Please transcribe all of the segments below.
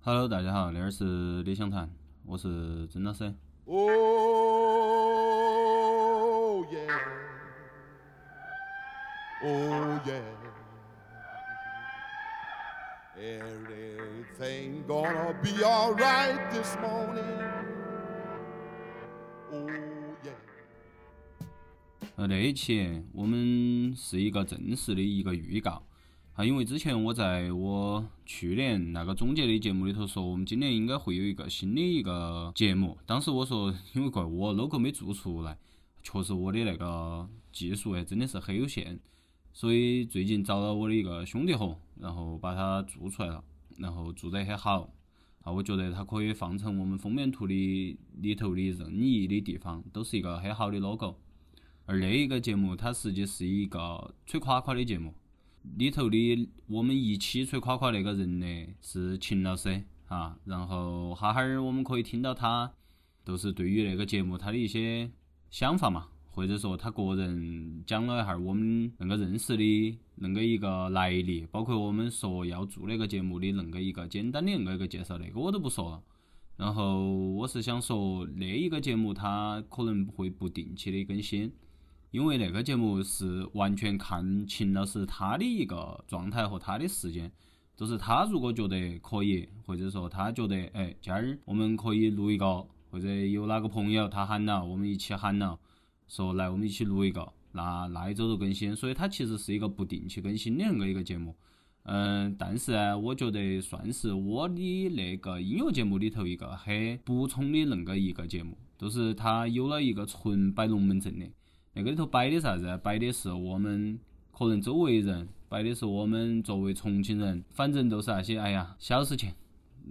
Hello，大家好，这儿是理想谈，我是曾老师。Oh, yeah. Oh, yeah. Everything gonna be alright this morning. Oh, yeah. 呃，这一期我们是一个正式的一个预告啊，因为之前我在我去年那个总结的节目里头说，我们今年应该会有一个新的一个节目。当时我说，因为怪我 logo 没做出来，确实我的那个技术哎真的是很有限，所以最近找了我的一个兄弟伙，然后把它做出来了，然后做得很好。啊，我觉得它可以放成我们封面图的里头的任意的地方，都是一个很好的 logo。而那一个节目，它实际是一个吹夸夸的节目，里头的我们一起吹夸夸那个人呢是秦老师啊，然后哈哈儿我们可以听到他都是对于那个节目他的一些想法嘛，或者说他个人讲了一下儿我们恁个认识的恁个一个来历，包括我们说要做那个节目的恁个一个简单的恁个一个介绍，那个我都不说了。然后我是想说，那一个节目它可能会不定期的更新，因为那个节目是完全看秦老师他的一个状态和他的时间，就是他如果觉得可以，或者说他觉得哎今儿我们可以录一个，或者有哪个朋友他喊了，我们一起喊了，说来我们一起录一个，那那一周就更新，所以它其实是一个不定期更新的那个一个节目。嗯，但是呢，我觉得算是我的那个音乐节目里头一个很补充的恁个一个节目，就是它有了一个纯摆龙门阵的。那个里头摆的啥子？摆的是我们可能周围人，摆的是我们作为重庆人，反正都是那些哎呀小事情，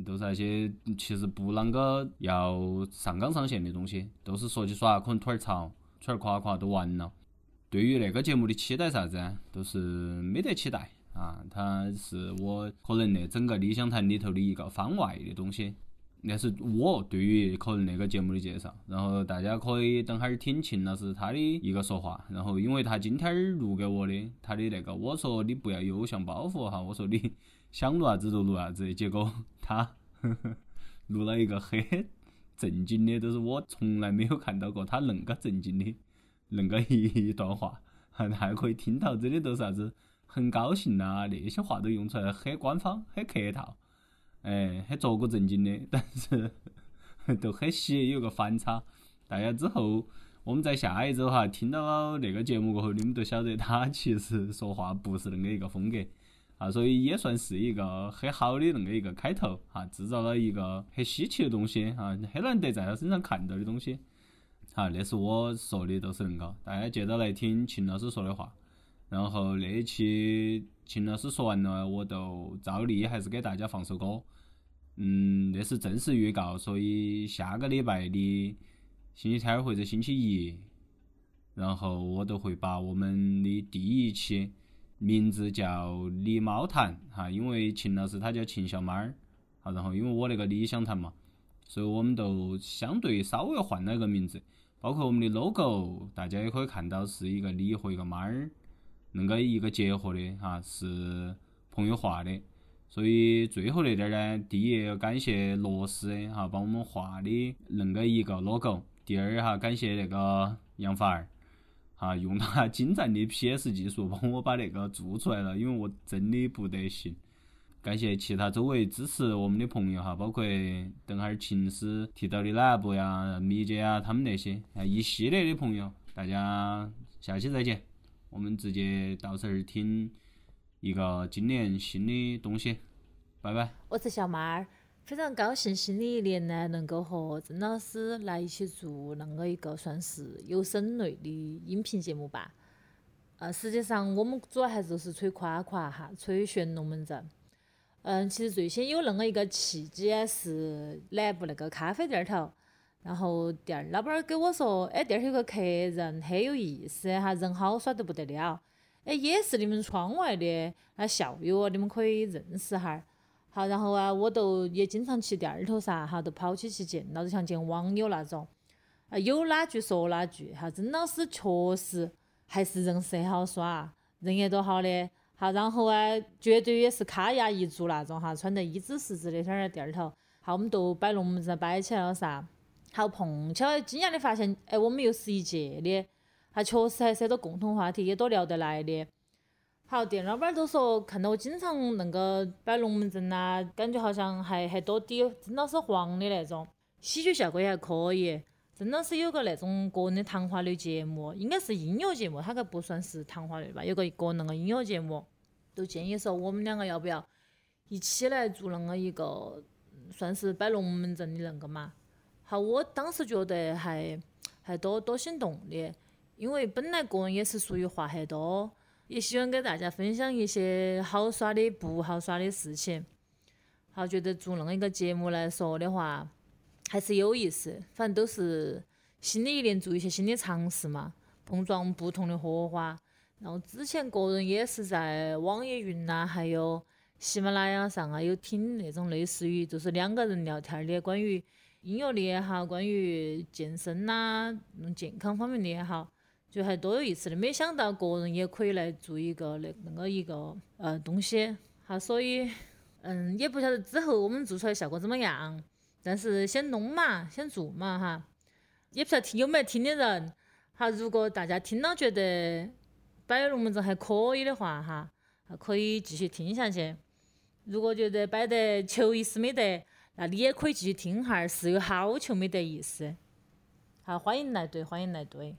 都是那些其实不啷个要上纲上线的东西，都是说起耍，可能吐点槽，吹点夸夸都完了。对于那个节目的期待啥子啊，都是没得期待啊，它是我可能那整个理想谈里头的一个番外的东西。那是我对于可能那个节目的介绍，然后大家可以等哈儿听秦老师他的一个说话，然后因为他今天儿录给我的，他的那个我说你不要有偶像包袱哈，我说你想录啥子就录啥子，结果他录了一个很正经的，都是我从来没有看到过他恁个正经的恁个一段话，还还可以听到真的都是啥子很高兴呐、那些话都用出来很官方，很客套。哎，很着个正经的，但是都很喜，有个反差。大家之后我们在下一周哈听到那个节目过后，你们都晓得他其实说话不是恁个一个风格啊，所以也算是一个很好的恁个一个开头啊，制造了一个很稀奇的东西啊，很难得在他身上看到的东西。好，那是我说的都是恁个，大家接着来听秦老师说的话。然后那一期秦老师说完了，我就照例还是给大家放首歌。嗯，那是正式预告，所以下个礼拜的星期天儿或者星期一，然后我都会把我们的第一期名字叫“李猫谈”哈，因为秦老师他叫秦小猫儿，好，然后因为我那个理想谈嘛，所以我们都相对稍微换了一个名字，包括我们的 logo，大家也可以看到是一个李和一个猫儿。恁个一个结合的哈，是朋友画的，所以最后那点儿呢，第一要感谢罗斯哈帮我们画的恁个一个 logo，第二哈感谢那个杨凡儿哈用他 精湛的 PS 技术帮我把那个做出来了，因为我真的不得行。感谢其他周围支持我们的朋友哈，包括等会儿秦师提到的奶布呀、米姐啊，他们那些啊一系列的朋友，大家下期再见。我们直接到时候听一个今年新的东西，拜拜。我是小猫儿，非常高兴新的一年呢，能够和曾老师来一起做恁个一个算是有声类的音频节目吧。呃，实际上我们主要还是都是吹夸夸哈，吹旋龙门阵。嗯，其实最先有恁个一个契机是南部那个咖啡店儿头，然后店儿老板儿给我说，哎，店儿头有个客人很有意思哈，人好耍得不得了，哎，也是你们窗外的啊校友哦，你们可以认识哈儿。好，然后啊，我都也经常去店儿头噻，哈，都跑起去见，老子像见网友那种。啊，有哪句说哪句哈，曾老师确实还是人设好耍，人也多好的，好，然后啊，绝对也是卡亚一族那种哈，穿得一指十指的，天儿店儿头。好，我们都摆龙门阵摆起来了噻。好，碰巧惊讶的发现，哎，我们又是一届的，还确实还是很多共同话题，也多聊得来的。好，店老板都说看到我经常恁个摆龙门阵呐，感觉好像还还多滴曾老师黄的那种，喜剧效果也还可以。真老师有个那种个人的谈话类节目，应该是音乐节目，他个不算是谈话类吧，有个个人个音乐节目，都建议说我们两个要不要一起来做恁个一个，算是摆龙门阵的恁个嘛。好，我当时觉得还还多多心动的，因为本来个人也是属于话很多。也喜欢给大家分享一些好耍的、不好耍的事情。好，觉得做恁一个节目来说的话，还是有意思。反正都是新的一年做一些新的尝试嘛，碰撞不同的火花。然后之前个人也是在网易云呐，还有喜马拉雅上啊，有听那种类似于就是两个人聊天的，关于音乐的也好，关于健身呐、健康方面的也好。就还多有意思的，没想到个人也可以来做一个那那个一个呃东西，好，所以嗯也不晓得之后我们做出来效果怎么样，但是先弄嘛，先做嘛哈，也不晓得听有没有听的人，好，如果大家听了觉得摆龙门阵还可以的话哈，可以继续听下去；如果觉得摆得球意思没得，那你也可以继续听哈，是有好球没得意思。好，欢迎来对，欢迎来对。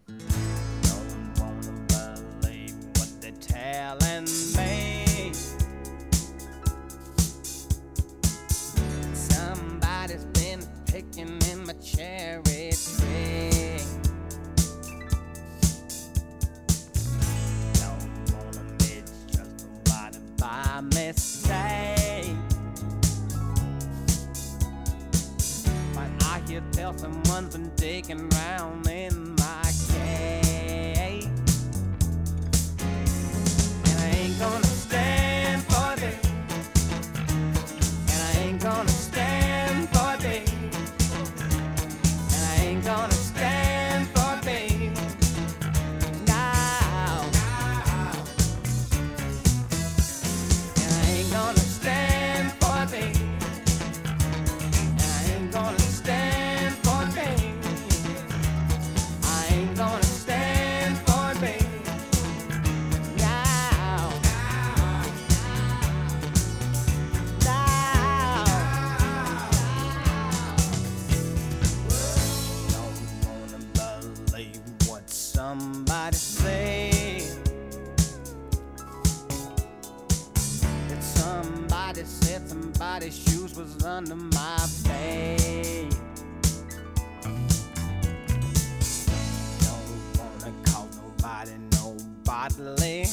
you tell someone's been taken round in hotly.